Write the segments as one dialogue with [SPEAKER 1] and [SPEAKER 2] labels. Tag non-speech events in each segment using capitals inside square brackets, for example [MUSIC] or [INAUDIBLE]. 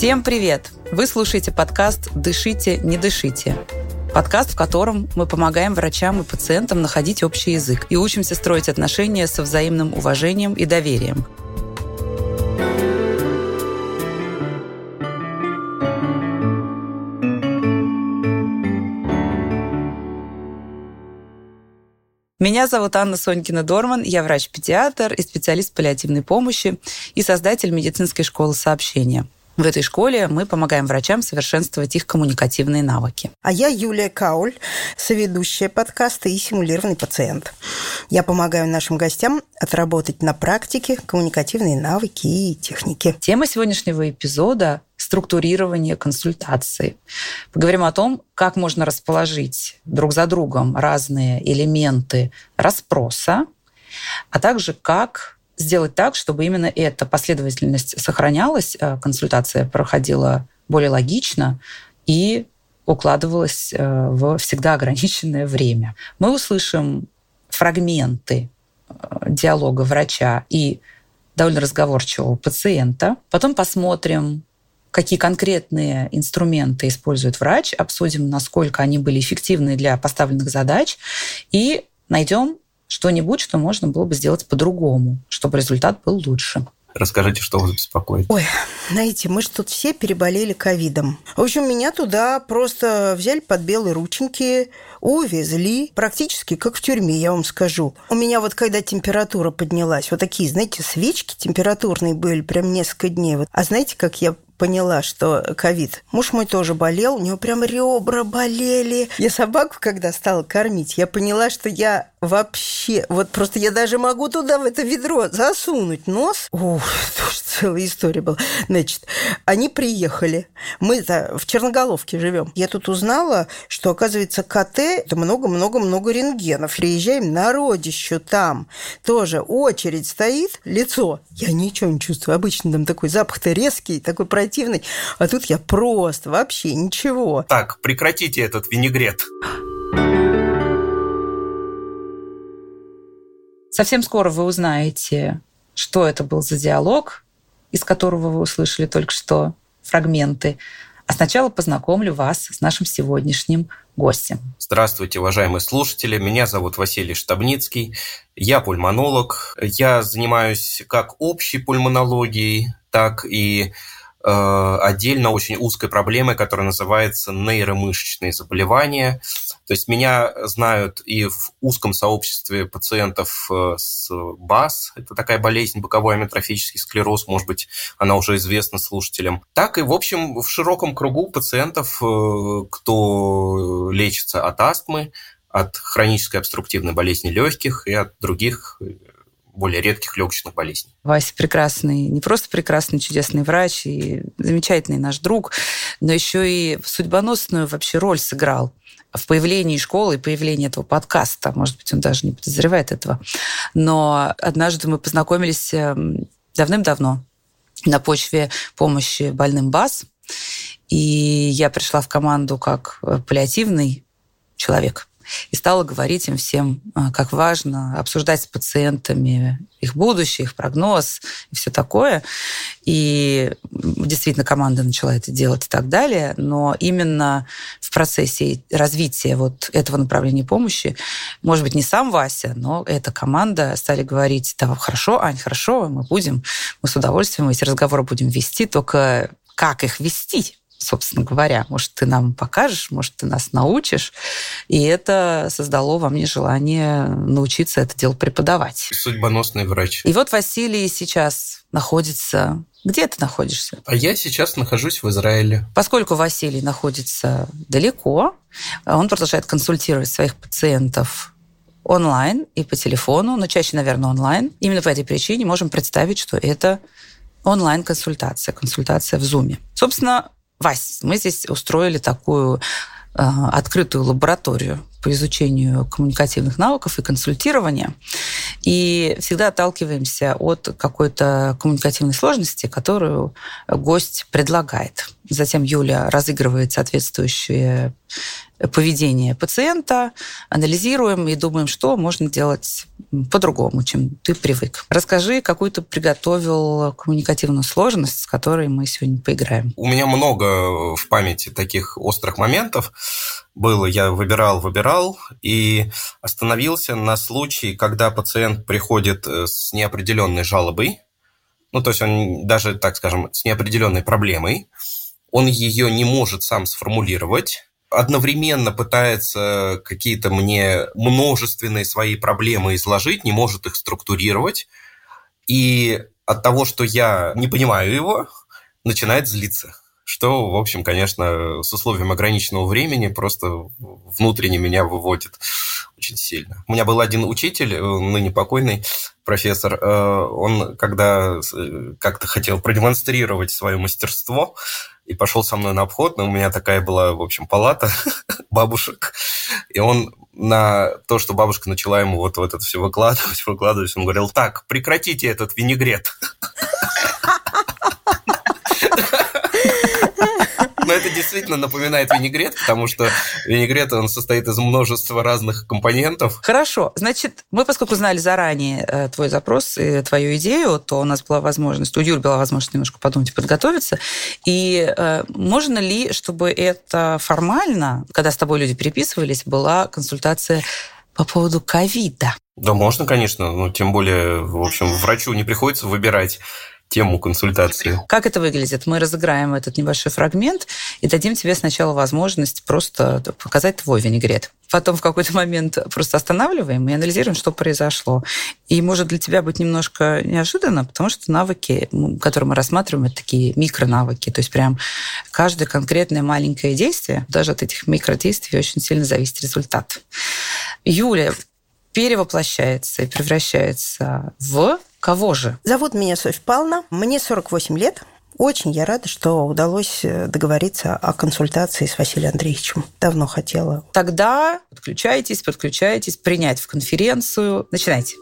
[SPEAKER 1] Всем привет! Вы слушаете подкаст «Дышите, не дышите». Подкаст, в котором мы помогаем врачам и пациентам находить общий язык и учимся строить отношения со взаимным уважением и доверием. Меня зовут Анна Сонькина-Дорман, я врач-педиатр и специалист паллиативной помощи и создатель медицинской школы сообщения – в этой школе мы помогаем врачам совершенствовать их коммуникативные навыки.
[SPEAKER 2] А я Юлия Кауль, соведущая подкаста и симулированный пациент. Я помогаю нашим гостям отработать на практике коммуникативные навыки и техники.
[SPEAKER 1] Тема сегодняшнего эпизода – структурирование консультации. Поговорим о том, как можно расположить друг за другом разные элементы расспроса, а также как сделать так, чтобы именно эта последовательность сохранялась, э, консультация проходила более логично и укладывалась э, в всегда ограниченное время. Мы услышим фрагменты э, диалога врача и довольно разговорчивого пациента. Потом посмотрим, какие конкретные инструменты использует врач, обсудим, насколько они были эффективны для поставленных задач и найдем что-нибудь, что можно было бы сделать по-другому, чтобы результат был лучше.
[SPEAKER 3] Расскажите, что вас беспокоит.
[SPEAKER 2] Ой, знаете, мы же тут все переболели ковидом. В общем, меня туда просто взяли под белые рученьки, увезли, практически как в тюрьме, я вам скажу. У меня вот когда температура поднялась, вот такие, знаете, свечки температурные были прям несколько дней. Вот. А знаете, как я поняла, что ковид. Муж мой тоже болел, у него прям ребра болели. Я собаку, когда стала кормить, я поняла, что я вообще, вот просто я даже могу туда, в это ведро, засунуть нос. Ух, тоже целая история была. Значит, они приехали. мы в Черноголовке живем. Я тут узнала, что, оказывается, КТ – это много-много-много рентгенов. Приезжаем на родищу там. Тоже очередь стоит, лицо. Я ничего не чувствую. Обычно там такой запах-то резкий, такой противный а тут я просто вообще ничего.
[SPEAKER 3] Так, прекратите этот винегрет.
[SPEAKER 1] Совсем скоро вы узнаете, что это был за диалог, из которого вы услышали только что фрагменты. А сначала познакомлю вас с нашим сегодняшним гостем.
[SPEAKER 3] Здравствуйте, уважаемые слушатели. Меня зовут Василий Штабницкий. Я пульмонолог. Я занимаюсь как общей пульмонологией, так и Э, отдельно очень узкой проблемой, которая называется нейромышечные заболевания. То есть меня знают и в узком сообществе пациентов э, с БАС, это такая болезнь, боковой амиотрофический склероз, может быть, она уже известна слушателям, так и, в общем, в широком кругу пациентов, э, кто лечится от астмы, от хронической обструктивной болезни легких и от других более редких легочных болезней.
[SPEAKER 1] Вася прекрасный, не просто прекрасный, чудесный врач и замечательный наш друг, но еще и судьбоносную вообще роль сыграл в появлении школы и появлении этого подкаста. Может быть, он даже не подозревает этого. Но однажды мы познакомились эм, давным-давно на почве помощи больным БАС. И я пришла в команду как э, паллиативный человек и стала говорить им всем, а, как важно обсуждать с пациентами их будущее, их прогноз и все такое. И действительно команда начала это делать и так далее. Но именно в процессе развития вот этого направления помощи, может быть, не сам Вася, но эта команда стали говорить, да, хорошо, Ань, хорошо, мы будем, мы с удовольствием эти разговоры будем вести, только как их вести? Собственно говоря. Может, ты нам покажешь, может, ты нас научишь. И это создало во мне желание научиться это дело преподавать.
[SPEAKER 3] Судьбоносный врач.
[SPEAKER 1] И вот Василий сейчас находится где ты находишься?
[SPEAKER 3] А я сейчас нахожусь в Израиле.
[SPEAKER 1] Поскольку Василий находится далеко, он продолжает консультировать своих пациентов онлайн и по телефону, но чаще, наверное, онлайн. Именно по этой причине можем представить, что это онлайн-консультация, консультация в Zoom. Собственно, Вась, мы здесь устроили такую э, открытую лабораторию по изучению коммуникативных навыков и консультирования. И всегда отталкиваемся от какой-то коммуникативной сложности, которую гость предлагает. Затем Юля разыгрывает соответствующие поведение пациента, анализируем и думаем, что можно делать по-другому, чем ты привык. Расскажи, какую ты приготовил коммуникативную сложность, с которой мы сегодня поиграем.
[SPEAKER 3] У меня много в памяти таких острых моментов было. Я выбирал, выбирал и остановился на случае, когда пациент приходит э, с неопределенной жалобой, ну, то есть он даже, так скажем, с неопределенной проблемой, он ее не может сам сформулировать, одновременно пытается какие-то мне множественные свои проблемы изложить, не может их структурировать, и от того, что я не понимаю его, начинает злиться. Что, в общем, конечно, с условием ограниченного времени просто внутренне меня выводит очень сильно. У меня был один учитель, э, ныне покойный профессор, э, он когда э, как-то хотел продемонстрировать свое мастерство, и пошел со мной на обход, но у меня такая была, в общем, палата [LAUGHS] бабушек, и он на то, что бабушка начала ему вот, вот это все выкладывать, выкладывать, он говорил, так, прекратите этот винегрет. [LAUGHS] Но это действительно напоминает винегрет, потому что винегрет, он состоит из множества разных компонентов.
[SPEAKER 1] Хорошо. Значит, мы, поскольку знали заранее э, твой запрос и твою идею, то у нас была возможность, у Юли была возможность немножко подумать и подготовиться. И э, можно ли, чтобы это формально, когда с тобой люди переписывались, была консультация по поводу ковида?
[SPEAKER 3] Да, можно, конечно. Ну, тем более, в общем, врачу не приходится выбирать тему консультации.
[SPEAKER 1] Как это выглядит? Мы разыграем этот небольшой фрагмент и дадим тебе сначала возможность просто показать твой винегрет. Потом в какой-то момент просто останавливаем и анализируем, что произошло. И может для тебя быть немножко неожиданно, потому что навыки, которые мы рассматриваем, это такие микронавыки. То есть прям каждое конкретное маленькое действие, даже от этих микродействий очень сильно зависит результат. Юля перевоплощается и превращается в Кого же?
[SPEAKER 2] Зовут меня Софья Павловна. Мне 48 лет. Очень я рада, что удалось э, договориться о консультации с Василием Андреевичем. Давно хотела.
[SPEAKER 1] Тогда подключайтесь, подключайтесь, принять в конференцию. Начинайте.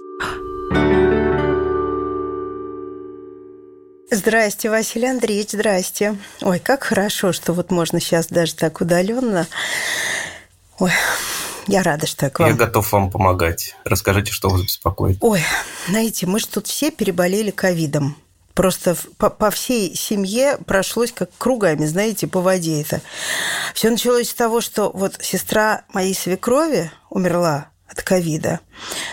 [SPEAKER 2] Здрасте, Василий Андреевич, здрасте. Ой, как хорошо, что вот можно сейчас даже так удаленно. Ой, я рада, что я к вам.
[SPEAKER 3] Я готов вам помогать. Расскажите, что вас беспокоит.
[SPEAKER 2] Ой, знаете, мы же тут все переболели ковидом. Просто по, по всей семье прошлось как кругами, знаете, по воде это. Все началось с того, что вот сестра моей свекрови умерла от ковида.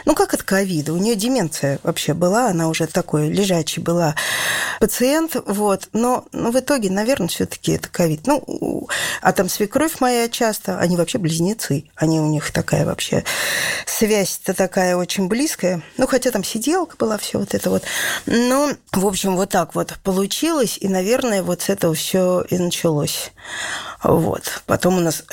[SPEAKER 2] Ну, как от ковида? У нее деменция вообще была, она уже такой лежачий была пациент, вот. Но, но в итоге, наверное, все таки это ковид. Ну, а там свекровь моя часто, они вообще близнецы, они у них такая вообще связь-то такая очень близкая. Ну, хотя там сиделка была, все вот это вот. Ну, в общем, вот так вот получилось, и, наверное, вот с этого все и началось. Вот. Потом у нас...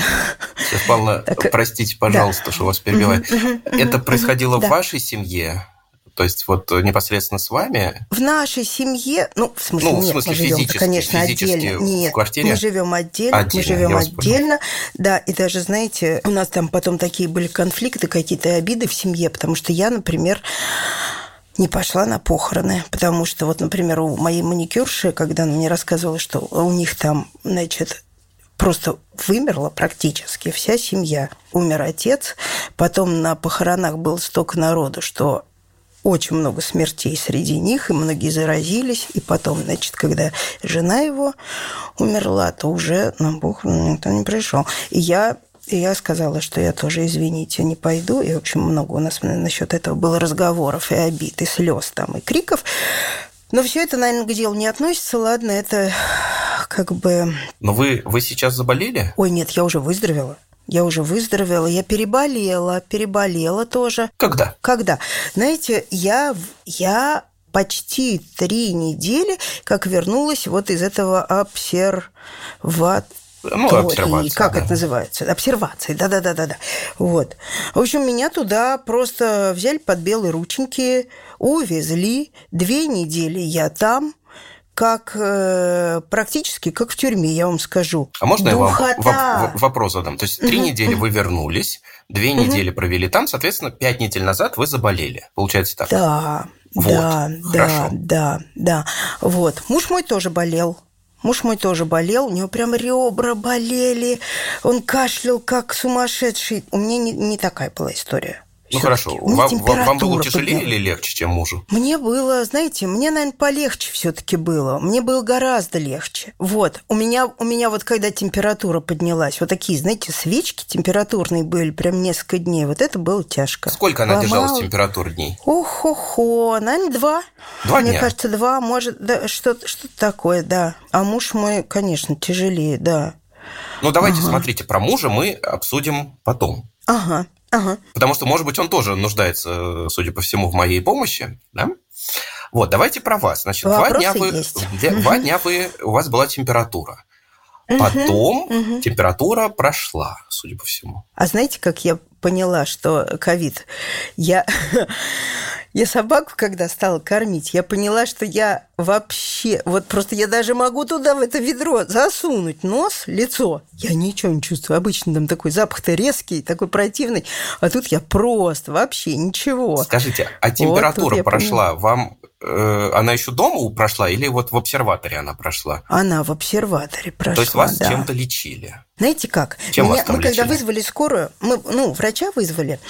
[SPEAKER 3] Павла, так... простите, пожалуйста, да. что вас перебиваю. Это происходило да. в вашей семье? То есть вот непосредственно с вами?
[SPEAKER 2] В нашей семье, ну, в смысле, ну, нет, в смысле, мы живем, конечно, отдельно. Нет,
[SPEAKER 3] в квартире?
[SPEAKER 2] мы живем отдельно, отдельно мы живем отдельно. Да, и даже, знаете, у нас там потом такие были конфликты, какие-то обиды в семье, потому что я, например, не пошла на похороны, потому что вот, например, у моей маникюрши, когда она мне рассказывала, что у них там, значит, просто вымерла практически вся семья. Умер отец, потом на похоронах было столько народу, что очень много смертей среди них, и многие заразились. И потом, значит, когда жена его умерла, то уже на похороны никто не пришел. И я и я сказала, что я тоже, извините, не пойду. И, в общем, много у нас насчет этого было разговоров и обид, и слез там, и криков. Но все это, наверное, к делу не относится. Ладно, это как бы...
[SPEAKER 3] Но вы, вы сейчас заболели?
[SPEAKER 2] Ой, нет, я уже выздоровела. Я уже выздоровела, я переболела, переболела тоже.
[SPEAKER 3] Когда?
[SPEAKER 2] Когда? Знаете, я, я почти три недели как вернулась вот из этого обсерват
[SPEAKER 3] ну, обсервация.
[SPEAKER 2] Как
[SPEAKER 3] да.
[SPEAKER 2] это называется? Обсервации, да-да-да-да-да. Вот. В общем, меня туда просто взяли под белые рученьки, увезли. Две недели я там, как э, практически как в тюрьме, я вам скажу.
[SPEAKER 3] А можно Духота. я вам вопрос задам? То есть три угу. недели вы вернулись, две угу. недели провели там, соответственно, пять недель назад вы заболели. Получается так?
[SPEAKER 2] Да, вот. да, Хорошо. да, да, да. Вот. Муж мой тоже болел. Муж мой тоже болел, у него прям ребра болели, он кашлял как сумасшедший. У меня не, не такая была история.
[SPEAKER 3] Ну хорошо. Вам, вам было тяжелее подняла. или легче, чем мужу?
[SPEAKER 2] Мне было, знаете, мне, наверное, полегче все-таки было. Мне было гораздо легче. Вот. У меня, у меня вот когда температура поднялась, вот такие, знаете, свечки температурные были прям несколько дней. Вот это было тяжко.
[SPEAKER 3] Сколько она Ломал... держалась температура дней?
[SPEAKER 2] Ох-хо-хо. Наверное, два.
[SPEAKER 3] Два
[SPEAKER 2] Мне
[SPEAKER 3] дня?
[SPEAKER 2] кажется, два, может, да, что-то что такое, да. А муж мой, конечно, тяжелее, да.
[SPEAKER 3] Ну, давайте, ага. смотрите, про мужа мы обсудим потом.
[SPEAKER 2] Ага. Ага.
[SPEAKER 3] Потому что, может быть, он тоже нуждается, судя по всему, в моей помощи, да? Вот, давайте про вас. Значит, два дня, вы, два дня вы, у вас была температура. Потом угу. температура прошла, судя по всему.
[SPEAKER 2] А знаете, как я поняла, что ковид? Я, я собаку, когда стала кормить, я поняла, что я вообще... Вот просто я даже могу туда, в это ведро, засунуть нос, лицо. Я ничего не чувствую. Обычно там такой запах-то резкий, такой противный. А тут я просто вообще ничего.
[SPEAKER 3] Скажите, а температура вот прошла? Поняла. Вам Э, она еще дома прошла или вот в обсерваторе она прошла?
[SPEAKER 2] Она в обсерваторе прошла,
[SPEAKER 3] То есть вас
[SPEAKER 2] да.
[SPEAKER 3] чем-то лечили?
[SPEAKER 2] Знаете как?
[SPEAKER 3] Чем Меня,
[SPEAKER 2] мы
[SPEAKER 3] лечили?
[SPEAKER 2] когда вызвали скорую, мы, ну, врача вызвали,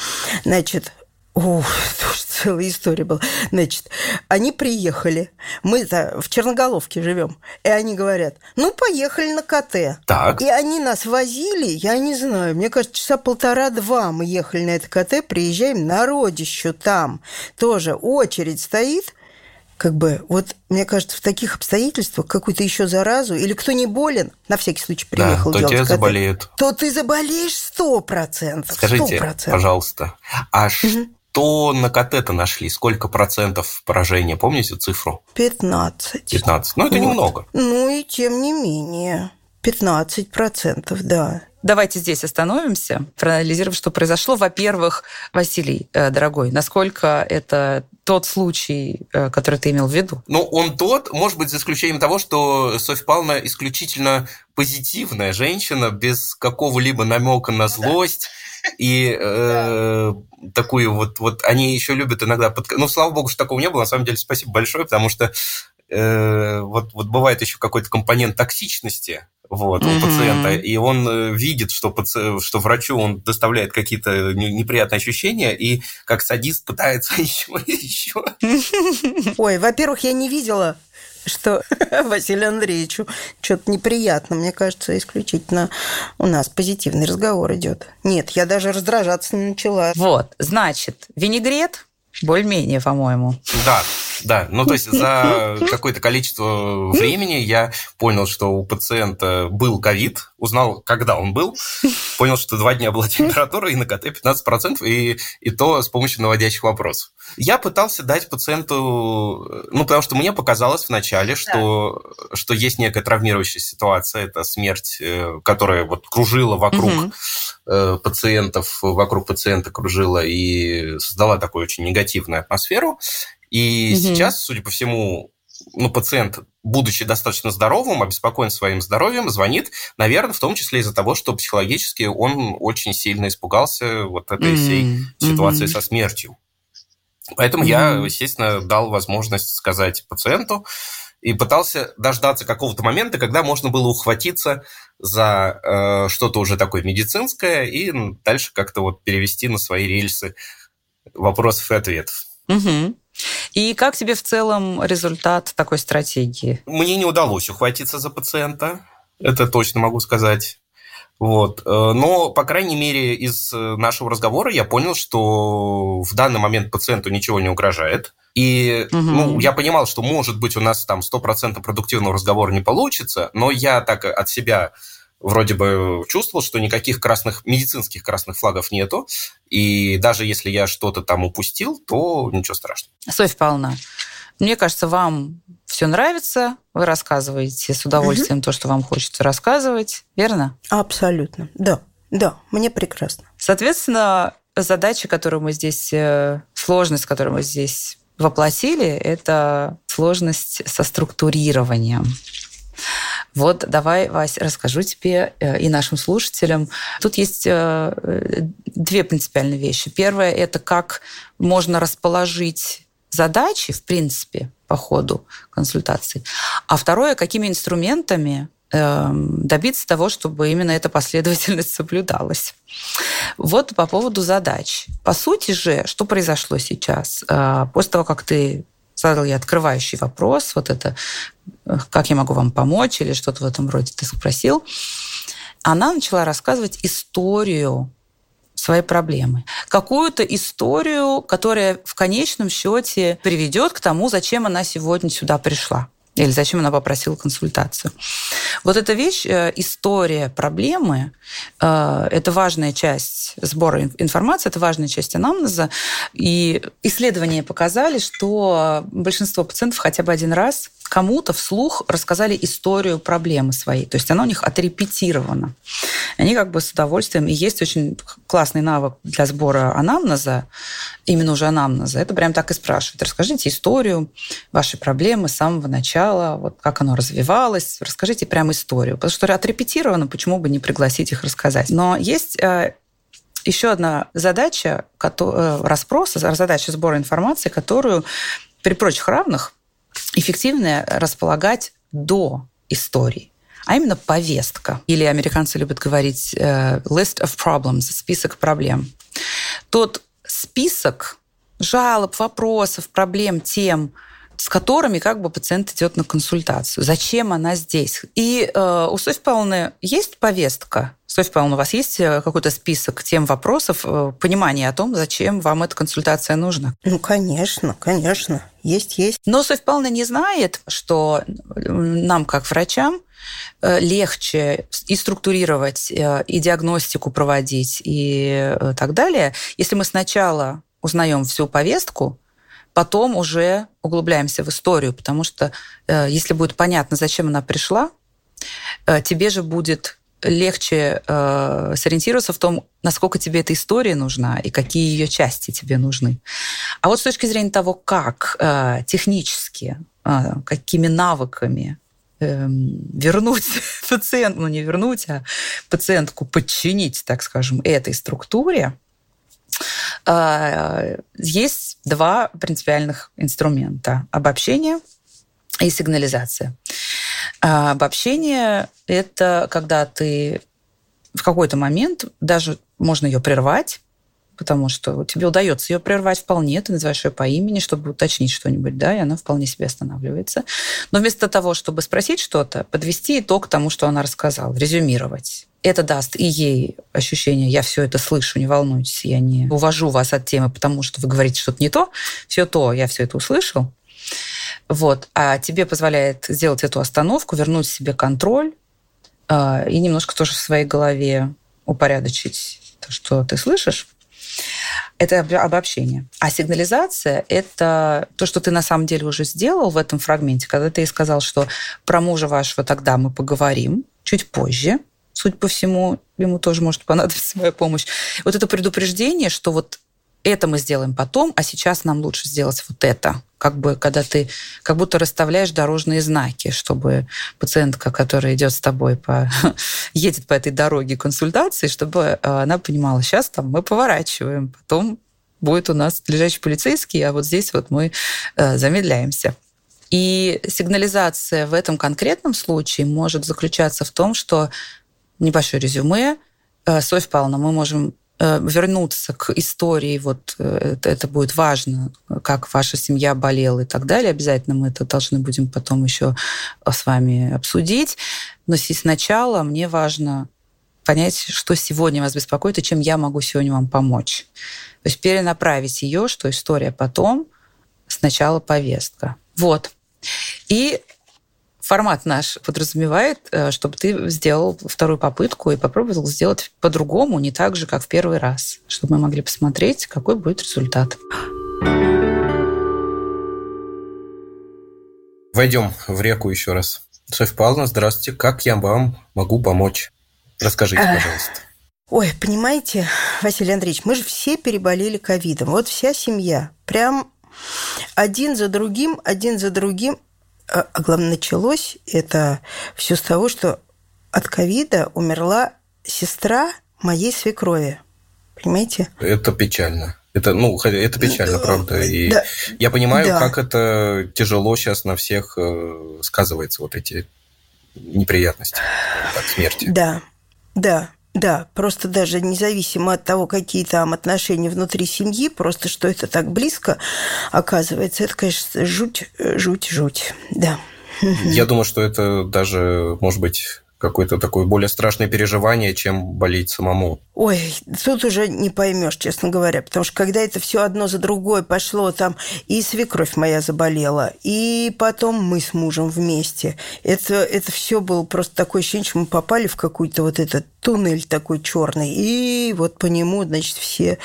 [SPEAKER 2] значит, Ух, тоже целая история была. Значит, они приехали. мы в Черноголовке живем. И они говорят, ну, поехали на КТ.
[SPEAKER 3] Так.
[SPEAKER 2] И они нас возили, я не знаю, мне кажется, часа полтора-два мы ехали на это КТ, приезжаем на родищу там. Тоже очередь стоит, как бы, вот, мне кажется, в таких обстоятельствах какую-то еще заразу, или кто не болен, на всякий случай приехал
[SPEAKER 3] да, то делать, тебя заболеют.
[SPEAKER 2] То ты заболеешь сто процентов.
[SPEAKER 3] Скажите, 100%. пожалуйста, а угу. Что на КТ-то нашли? Сколько процентов поражения? Помните цифру?
[SPEAKER 2] 15.
[SPEAKER 3] 15. Ну, это вот. немного.
[SPEAKER 2] Ну, и тем не менее. 15 процентов, да.
[SPEAKER 1] Давайте здесь остановимся, проанализируем, что произошло. Во-первых, Василий, э, дорогой, насколько это тот случай, э, который ты имел в виду?
[SPEAKER 3] Ну, он тот, может быть, за исключением того, что Софья Павловна исключительно позитивная женщина, без какого-либо намека на злость. И э, такую вот, вот они еще любят иногда... Под... Ну, слава богу, что такого не было. На самом деле, спасибо большое, потому что э, вот, вот бывает еще какой-то компонент токсичности вот, у пациента, и он э, видит, что, паци... что врачу он доставляет какие-то неприятные ощущения, и как садист пытается еще и еще.
[SPEAKER 2] Ой, во-первых, я не видела что [LAUGHS] Василию Андреевичу что-то неприятно. Мне кажется, исключительно у нас позитивный разговор идет. Нет, я даже раздражаться не начала.
[SPEAKER 1] Вот, значит, винегрет более-менее, по-моему.
[SPEAKER 3] Да, да. Ну, то есть за [LAUGHS] какое-то количество времени я понял, что у пациента был ковид, узнал, когда он был, понял, что два дня была [LAUGHS] температура, и на КТ 15%, и, и то с помощью наводящих вопросов. Я пытался дать пациенту, ну, потому что мне показалось вначале, что, да. что есть некая травмирующая ситуация, это смерть, э, которая вот кружила вокруг угу. пациентов, вокруг пациента кружила и создала такую очень негативную атмосферу. И угу. сейчас, судя по всему, ну, пациент, будучи достаточно здоровым, обеспокоен своим здоровьем, звонит, наверное, в том числе из-за того, что психологически он очень сильно испугался вот этой всей mm-hmm. ситуации со смертью. Поэтому mm-hmm. я, естественно, дал возможность сказать пациенту и пытался дождаться какого-то момента, когда можно было ухватиться за э, что-то уже такое медицинское и дальше как-то вот перевести на свои рельсы вопросов и ответов.
[SPEAKER 1] Угу. И как тебе в целом результат такой стратегии?
[SPEAKER 3] Мне не удалось ухватиться за пациента, это точно могу сказать. Вот. Э, но, по крайней мере, из э, нашего разговора я понял, что в данный момент пациенту ничего не угрожает. И угу. ну, я понимал, что, может быть, у нас там 100% продуктивного разговора не получится, но я так от себя вроде бы чувствовал, что никаких красных, медицинских красных флагов нету, и даже если я что-то там упустил, то ничего страшного.
[SPEAKER 1] Софья Павловна, мне кажется, вам все нравится, вы рассказываете с удовольствием угу. то, что вам хочется рассказывать, верно?
[SPEAKER 2] Абсолютно, да, да, мне прекрасно.
[SPEAKER 1] Соответственно, задача, которую мы здесь, э, сложность, которую мы здесь воплотили, это сложность со структурированием. Вот давай, Вась, расскажу тебе э, и нашим слушателям. Тут есть э, две принципиальные вещи. Первое – это как можно расположить задачи, в принципе, по ходу консультаций. А второе, какими инструментами эм, добиться того, чтобы именно эта последовательность [LAUGHS] соблюдалась. Вот по поводу задач. По сути же, что произошло сейчас? Э, после того, как ты задал я открывающий вопрос, вот это, э, как я могу вам помочь, или что-то в этом роде ты спросил, она начала рассказывать историю своей проблемы. Какую-то историю, которая в конечном счете приведет к тому, зачем она сегодня сюда пришла. Или зачем она попросила консультацию. Вот эта вещь, э, история проблемы, э, это важная часть сбора информации, это важная часть анамнеза. И исследования показали, что большинство пациентов хотя бы один раз кому-то вслух рассказали историю проблемы своей. То есть она у них отрепетирована. Они как бы с удовольствием... И есть очень классный навык для сбора анамнеза, именно уже анамнеза. Это прям так и спрашивают. Расскажите историю вашей проблемы с самого начала, вот как оно развивалось. Расскажите прям историю. Потому что отрепетировано, почему бы не пригласить их рассказать. Но есть э, еще одна задача э, расспроса, задача сбора информации, которую при прочих равных эффективно располагать до истории а именно повестка. Или американцы любят говорить э, list of problems, список проблем. Тот список жалоб, вопросов, проблем, тем, с которыми как бы пациент идет на консультацию. Зачем она здесь? И э, у Софьи Павловны есть повестка? Софья Павловна, у вас есть э, какой-то список тем вопросов, э, понимание о том, зачем вам эта консультация нужна?
[SPEAKER 2] Ну, конечно, конечно. Есть, есть.
[SPEAKER 1] Но Софья Павловна не знает, что нам, как врачам, э, легче и структурировать, и диагностику проводить, и так далее, если мы сначала узнаем всю повестку, потом уже углубляемся в историю, потому что э, если будет понятно, зачем она пришла, э, тебе же будет легче э, сориентироваться в том, насколько тебе эта история нужна и какие ее части тебе нужны. А вот с точки зрения того, как э, технически, э, какими навыками э, вернуть [LAUGHS] пациента, ну не вернуть, а пациентку подчинить, так скажем, этой структуре, есть два принципиальных инструмента. Обобщение и сигнализация. А, обобщение – это когда ты в какой-то момент, даже можно ее прервать, потому что тебе удается ее прервать вполне, ты называешь ее по имени, чтобы уточнить что-нибудь, да, и она вполне себе останавливается. Но вместо того, чтобы спросить что-то, подвести итог тому, что она рассказала, резюмировать. Это даст и ей ощущение, я все это слышу, не волнуйтесь, я не увожу вас от темы, потому что вы говорите что-то не то, все то, я все это услышал. Вот. А тебе позволяет сделать эту остановку, вернуть себе контроль э, и немножко тоже в своей голове упорядочить то, что ты слышишь. Это обобщение. А сигнализация – это то, что ты на самом деле уже сделал в этом фрагменте, когда ты сказал, что про мужа вашего тогда мы поговорим чуть позже, судя по всему, ему тоже может понадобиться [LAUGHS] моя помощь. Вот это предупреждение, что вот это мы сделаем потом, а сейчас нам лучше сделать вот это. Как бы, когда ты как будто расставляешь дорожные знаки, чтобы пациентка, которая идет с тобой по, [LAUGHS] едет по этой дороге консультации, чтобы э, она понимала, сейчас там мы поворачиваем, потом будет у нас лежачий полицейский, а вот здесь вот мы э, замедляемся. И сигнализация в этом конкретном случае может заключаться в том, что небольшое резюме. Э, Софья Павловна, мы можем вернуться к истории, вот э, это, это будет важно, как ваша семья болела и так далее. Обязательно мы это должны будем потом еще с вами обсудить. Но сначала мне важно понять, что сегодня вас беспокоит и чем я могу сегодня вам помочь. То есть перенаправить ее, что история потом, сначала повестка. Вот. И формат наш подразумевает, э, чтобы ты сделал вторую попытку и попробовал сделать по-другому, не так же, как в первый раз, чтобы мы могли посмотреть, какой будет результат.
[SPEAKER 3] Войдем в реку еще раз. Софья Павловна, здравствуйте. Как я вам могу помочь? Расскажите, пожалуйста.
[SPEAKER 2] Ой, понимаете, Василий Андреевич, мы же все переболели ковидом. Вот вся семья. Прям один за другим, один за другим а, а главное, началось это все с того, что от ковида умерла сестра моей свекрови. Понимаете?
[SPEAKER 3] Это печально. Это, ну, это печально, правда. И да. я понимаю, да. как это тяжело сейчас на всех э, сказывается, вот эти неприятности, так, смерти.
[SPEAKER 2] Да, да. Да, просто даже независимо от того, какие там отношения внутри семьи, просто что это так близко оказывается, это, конечно, жуть, жуть, жуть, да.
[SPEAKER 3] Я думаю, что это даже, может быть, какое-то такое более страшное переживание, чем болеть самому.
[SPEAKER 2] Ой, тут уже не поймешь, честно говоря, потому что когда это все одно за другое пошло, там и свекровь моя заболела, и потом мы с мужем вместе. Это, это все было просто такое ощущение, что мы попали в какой-то вот этот туннель такой черный, и вот по нему, значит, все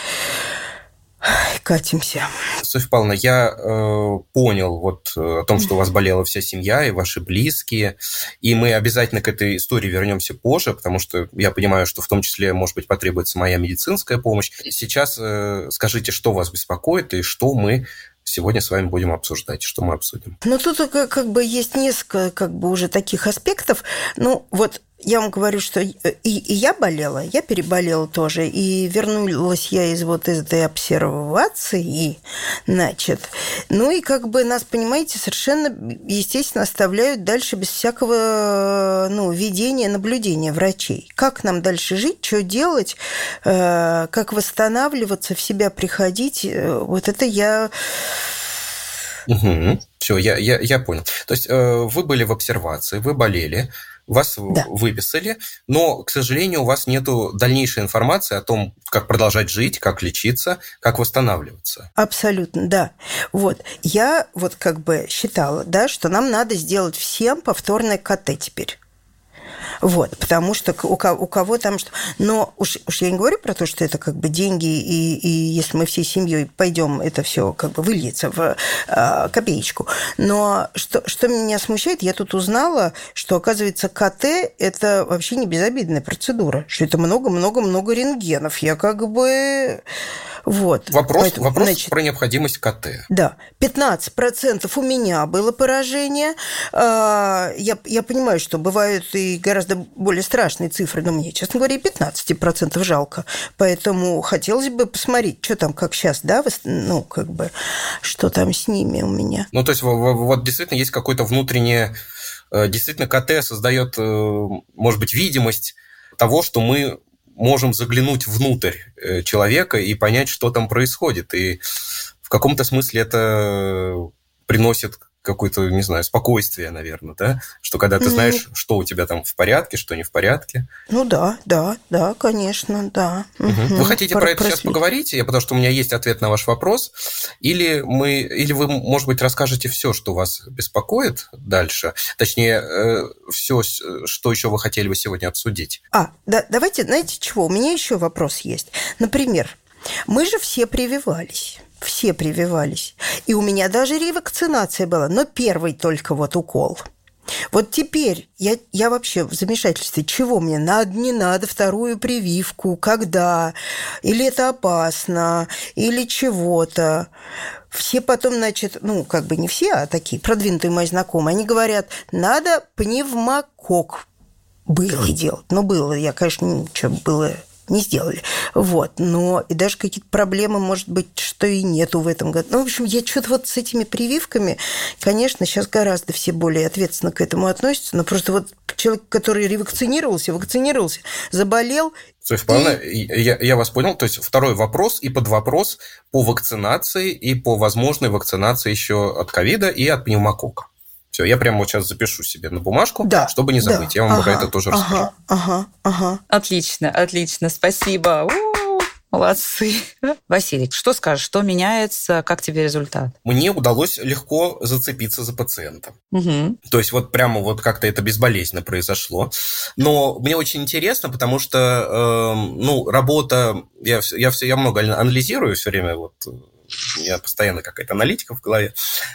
[SPEAKER 2] катимся.
[SPEAKER 3] Софья Павловна, я э, понял вот э, о том, что у вас болела вся семья и ваши близкие, и мы обязательно к этой истории вернемся позже, потому что я понимаю, что в том числе, может быть, потребуется моя медицинская помощь. Сейчас э, скажите, что вас беспокоит и что мы сегодня с вами будем обсуждать. Что мы обсудим?
[SPEAKER 2] Ну, тут как бы есть несколько как бы уже таких аспектов. Ну, вот я вам говорю, что и, и я болела, я переболела тоже, и вернулась я из вот этой обсервации, значит, ну и как бы нас, понимаете, совершенно, естественно, оставляют дальше без всякого, ну, ведения, наблюдения врачей. Как нам дальше жить, что делать, э, как восстанавливаться, в себя приходить, э, вот это я...
[SPEAKER 3] Угу. Все, я, я, я понял. То есть э, вы были в обсервации, вы болели, вас да. выписали, но, к сожалению, у вас нет дальнейшей информации о том, как продолжать жить, как лечиться, как восстанавливаться.
[SPEAKER 2] Абсолютно, да. Вот. Я вот как бы считала, да, что нам надо сделать всем повторное КТ теперь. Вот, потому что у, у кого там что... Но уж, уж я не говорю про то, что это как бы деньги, и, и если мы всей семьей пойдем, это все как бы выльется в э, копеечку. Но что, что меня смущает, я тут узнала, что, оказывается, КТ – это вообще не безобидная процедура, что это много-много-много рентгенов. Я как бы вот.
[SPEAKER 3] Вопрос, Поэтому, вопрос значит, про необходимость КТ.
[SPEAKER 2] Да. 15% у меня было поражение. А, я, я понимаю, что бывают и гораздо более страшные цифры, но мне, честно говоря, и 15% жалко. Поэтому хотелось бы посмотреть, что там, как сейчас, да, ну, как бы, что там с ними у меня.
[SPEAKER 3] Ну, то есть вот действительно есть какое-то внутреннее... Э, действительно, КТ создает, э, может быть, видимость того, что мы можем заглянуть внутрь э, человека и понять, что там происходит. И в каком-то смысле это приносит какое-то, не знаю, спокойствие, наверное, да? Что когда ты знаешь, что у тебя там в порядке, что не в порядке.
[SPEAKER 2] Ну да, да, да, конечно, да.
[SPEAKER 3] Угу. Вы хотите про, про это сейчас поговорить? Я, потому что у меня есть ответ на ваш вопрос. Или, мы, или вы, может быть, расскажете все, что вас беспокоит дальше? Точнее, э, все, что еще вы хотели бы сегодня обсудить.
[SPEAKER 2] А, да, давайте, знаете чего? У меня еще вопрос есть. Например, мы же все прививались. Все прививались. И у меня даже ревакцинация была, но первый только вот укол. Вот теперь я, я вообще в замешательстве. Чего мне? Надо, не надо вторую прививку? Когда? Или это опасно? Или чего-то? Все потом, значит, ну, как бы не все, а такие продвинутые мои знакомые, они говорят, надо пневмокок было делать. Ну, было. Я, конечно, ничего было не сделали. Вот. Но и даже какие-то проблемы, может быть, что и нету в этом году. Ну, в общем, я что-то вот с этими прививками, конечно, сейчас гораздо все более ответственно к этому относятся, но просто вот человек, который ревакцинировался, вакцинировался, заболел,
[SPEAKER 3] Софья Павловна, и... я, я вас понял. То есть второй вопрос и под вопрос по вакцинации и по возможной вакцинации еще от ковида и от пневмокока. Все, я прямо вот сейчас запишу себе на бумажку, да, чтобы не забыть. Да. Я вам ага, про это тоже ага, расскажу.
[SPEAKER 2] Ага, ага.
[SPEAKER 1] Отлично, отлично, спасибо. У-у-у. Молодцы. Василий, что скажешь, что меняется, как тебе результат?
[SPEAKER 3] Мне удалось легко зацепиться за пациента. Угу. То есть вот прямо вот как-то это безболезненно произошло. Но мне очень интересно, потому что, э, ну, работа, я, я, я много анализирую все время вот у меня постоянно какая-то аналитика в голове.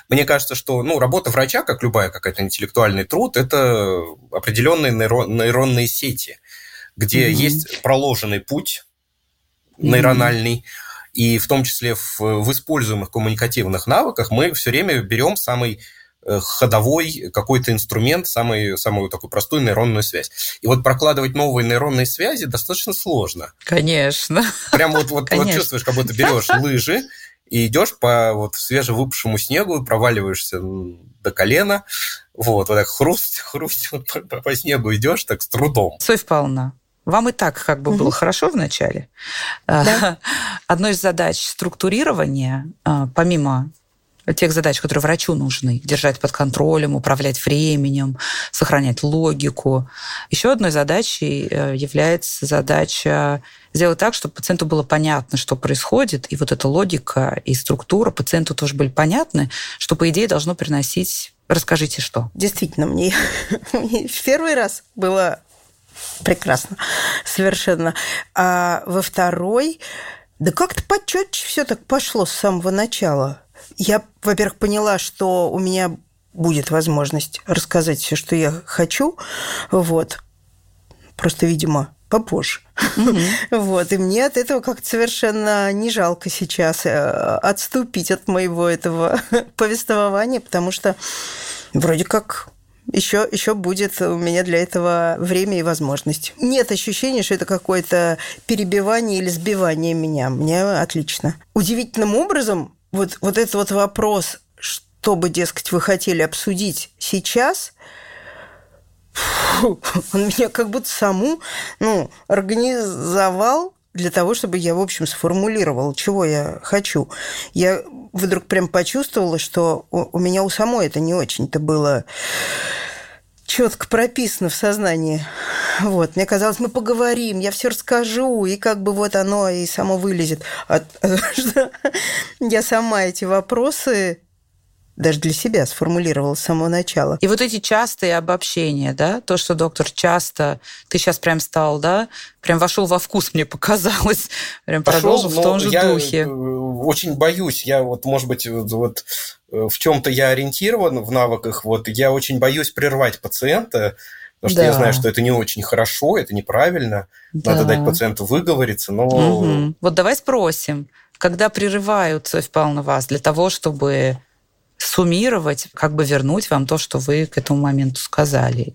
[SPEAKER 3] Мне кажется, что ну, работа врача, как любая какая-то интеллектуальный труд, это определенные нейронные сети, где mm-hmm. есть проложенный путь нейрональный, mm-hmm. и в том числе в, в используемых коммуникативных навыках мы все время берем самый э, ходовой какой-то инструмент, самый, самую такую простую нейронную связь. И вот прокладывать новые нейронные связи достаточно сложно.
[SPEAKER 1] Конечно.
[SPEAKER 3] Прям вот, вот, вот чувствуешь, как будто берешь лыжи, и идешь по вот свежевыпавшему снегу, проваливаешься до колена, вот, вот так хруст, [LAUGHS] хруст, вот по, по снегу идешь так с трудом.
[SPEAKER 1] Софья Павловна, вам и так как бы угу. было хорошо в начале. Да. [LAUGHS] Одной из задач структурирования, а, помимо тех задач, которые врачу нужны, держать под контролем, управлять временем, сохранять логику. Еще одной задачей э, является задача сделать так, чтобы пациенту было понятно, что происходит, и вот эта логика и структура пациенту тоже были понятны, что, по идее, должно приносить Расскажите, что?
[SPEAKER 2] Действительно, мне, [LAUGHS] в первый раз было прекрасно, совершенно. А во второй, да как-то почетче все так пошло с самого начала. Я, во-первых, поняла, что у меня будет возможность рассказать все, что я хочу. Вот. Просто, видимо, попозже. Mm-hmm. [LAUGHS] Вот. И мне от этого как-то совершенно не жалко сейчас э, отступить от моего этого [LAUGHS] повествования, потому что вроде как еще, еще будет у меня для этого время и возможность. Нет ощущения, что это какое-то перебивание или сбивание меня. Мне отлично. Удивительным образом вот, вот этот вот вопрос, что бы, дескать, вы хотели обсудить сейчас, [LAUGHS] он меня как будто саму ну, организовал для того, чтобы я, в общем, сформулировала, чего я хочу. Я вдруг прям почувствовала, что у меня у самой это не очень-то было четко прописано в сознании. Вот. Мне казалось, мы поговорим, я все расскажу, и как бы вот оно и само вылезет. А, [LAUGHS] я сама эти вопросы даже для себя сформулировала с самого начала.
[SPEAKER 1] И вот эти частые обобщения, да, то, что доктор часто, ты сейчас прям стал, да, прям вошел во вкус, мне показалось, прям Пошел, продолжил в том же
[SPEAKER 3] я
[SPEAKER 1] духе.
[SPEAKER 3] Э, очень боюсь, я вот, может быть, вот э, в чем-то я ориентирован в навыках, вот я очень боюсь прервать пациента, потому что да. я знаю, что это не очень хорошо, это неправильно, да. надо дать пациенту выговориться, но...
[SPEAKER 1] Угу. Вот давай спросим, когда прерывают, Софья Павловна, вас для того, чтобы суммировать, как бы вернуть вам то, что вы к этому моменту сказали.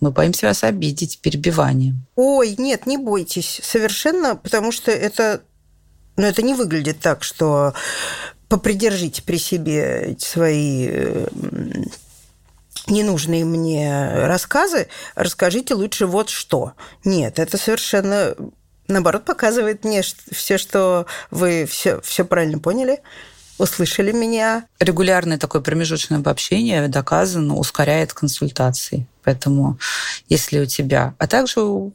[SPEAKER 1] Мы боимся вас обидеть перебиванием.
[SPEAKER 2] Ой, нет, не бойтесь. Совершенно, потому что это, ну, это не выглядит так, что попридержите при себе свои ненужные мне рассказы, расскажите лучше вот что. Нет, это совершенно наоборот показывает мне все, что вы все, все правильно поняли услышали меня.
[SPEAKER 1] Регулярное такое промежуточное обобщение доказано ускоряет консультации. Поэтому если у тебя, а также у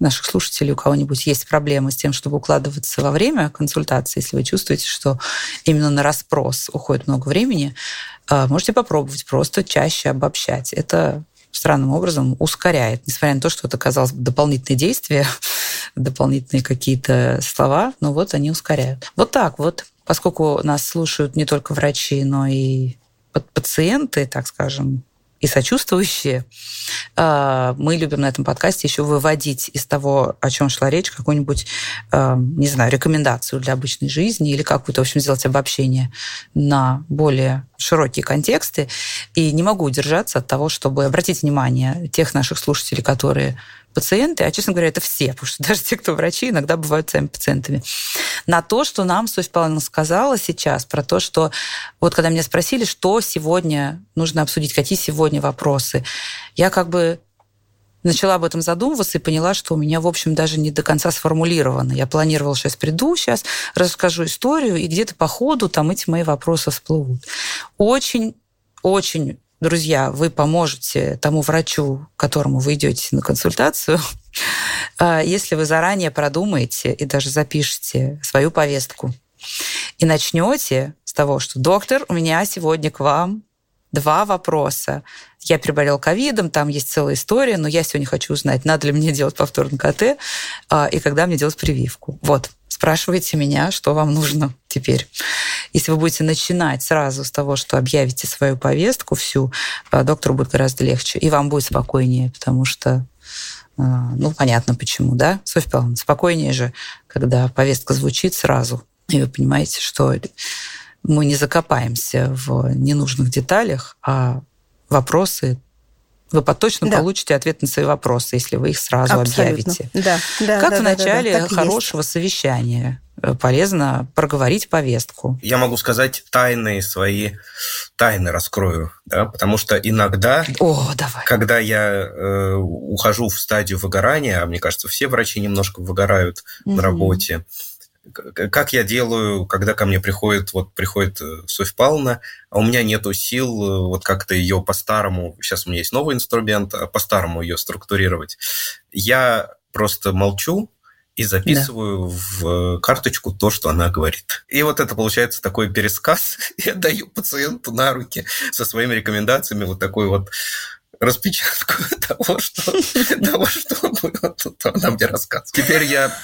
[SPEAKER 1] наших слушателей, у кого-нибудь есть проблемы с тем, чтобы укладываться во время консультации, если вы чувствуете, что именно на расспрос уходит много времени, а, можете попробовать просто чаще обобщать. Это странным образом ускоряет, несмотря на то, что это, казалось бы, дополнительные действия, [LAUGHS] дополнительные какие-то слова, но вот они ускоряют. Вот так вот поскольку нас слушают не только врачи, но и пациенты, так скажем, и сочувствующие, а, мы любим на этом подкасте еще выводить из того, о чем шла речь, какую-нибудь, а, не знаю, рекомендацию для обычной жизни или какую-то, в общем, сделать обобщение на более широкие контексты. И не могу удержаться от того, чтобы обратить внимание тех наших слушателей, которые пациенты, а, честно говоря, это все, [LAUGHS] потому что даже те, кто врачи, иногда бывают сами пациентами, на то, что нам Софья Павловна сказала сейчас, про то, что вот когда меня спросили, что сегодня нужно обсудить, какие сегодня вопросы, я как бы начала об этом задумываться и поняла, что у меня, в общем, даже не до конца сформулировано. Я планировала, сейчас приду, сейчас расскажу историю, и где-то по ходу там эти мои вопросы всплывут. Очень очень друзья, вы поможете тому врачу, к которому вы идете на консультацию, [LAUGHS] а, если вы заранее продумаете и даже запишете свою повестку и начнете с того, что доктор, у меня сегодня к вам два вопроса. Я переболел ковидом, там есть целая история, но я сегодня хочу узнать, надо ли мне делать повторный КТ а, и когда мне делать прививку. Вот спрашивайте меня, что вам нужно теперь. Если вы будете начинать сразу с того, что объявите свою повестку всю, э, доктору будет гораздо легче, и вам будет спокойнее, потому что э, ну, понятно почему, да, Софья Павловна, спокойнее же, когда повестка звучит сразу, и вы понимаете, что мы не закопаемся в ненужных деталях, а вопросы вы точно да. получите ответ на свои вопросы, если вы их сразу
[SPEAKER 2] Абсолютно.
[SPEAKER 1] объявите.
[SPEAKER 2] Да, да,
[SPEAKER 1] как
[SPEAKER 2] да,
[SPEAKER 1] в начале
[SPEAKER 2] да, да,
[SPEAKER 1] хорошего есть. совещания полезно проговорить повестку.
[SPEAKER 3] Я могу сказать тайные свои тайны раскрою, да, потому что иногда,
[SPEAKER 1] О, давай.
[SPEAKER 3] когда я э, ухожу в стадию выгорания, а мне кажется, все врачи немножко выгорают угу. на работе, как я делаю, когда ко мне приходит, вот приходит э, Софья Павловна, а у меня нету сил э, вот как-то ее по-старому, сейчас у меня есть новый инструмент, а по-старому ее структурировать. Я просто молчу, и записываю да. в карточку то, что она говорит. И вот это получается такой пересказ. [LAUGHS] Я даю пациенту на руки со своими рекомендациями вот такой вот распечатку [LAUGHS] того, что, того, что она мне рассказывает. Теперь я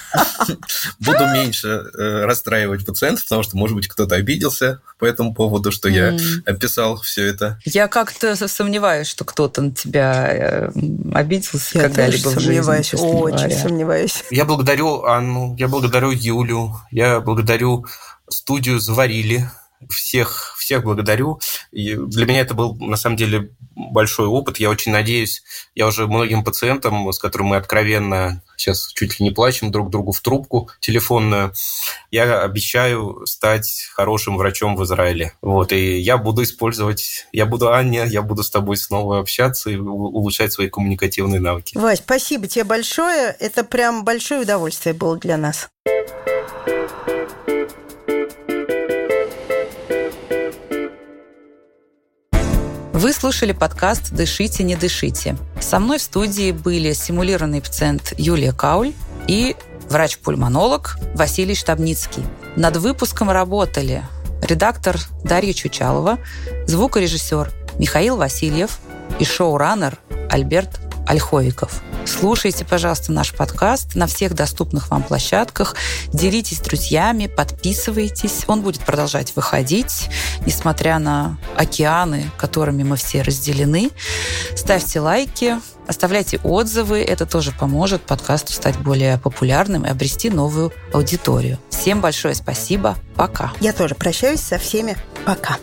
[SPEAKER 3] буду меньше э, расстраивать пациентов, потому что, может быть, кто-то обиделся по этому поводу, что я описал все это.
[SPEAKER 1] Я как-то сомневаюсь, что кто-то на тебя э, обиделся
[SPEAKER 2] я
[SPEAKER 1] когда-либо в
[SPEAKER 2] жизни. Сомневаюсь, очень говоря. сомневаюсь.
[SPEAKER 3] Я благодарю Анну, я благодарю Юлю, я благодарю студию «Заварили», всех, всех благодарю. И для меня это был, на самом деле, большой опыт. Я очень надеюсь, я уже многим пациентам, с которыми мы откровенно сейчас чуть ли не плачем друг другу в трубку телефонную, я обещаю стать хорошим врачом в Израиле. Вот, и я буду использовать, я буду Аня, я буду с тобой снова общаться и улучшать свои коммуникативные навыки.
[SPEAKER 2] Вась, спасибо тебе большое. Это прям большое удовольствие было для нас.
[SPEAKER 1] Вы слушали подкаст «Дышите, не дышите». Со мной в студии были симулированный пациент Юлия Кауль и врач-пульмонолог Василий Штабницкий. Над выпуском работали редактор Дарья Чучалова, звукорежиссер Михаил Васильев и шоураннер Альберт Ольховиков. Слушайте, пожалуйста, наш подкаст на всех доступных вам площадках. Делитесь с друзьями, подписывайтесь. Он будет продолжать выходить, несмотря на океаны, которыми мы все разделены. Ставьте лайки, оставляйте отзывы. Это тоже поможет подкасту стать более популярным и обрести новую аудиторию. Всем большое спасибо. Пока.
[SPEAKER 2] Я тоже прощаюсь со всеми. Пока.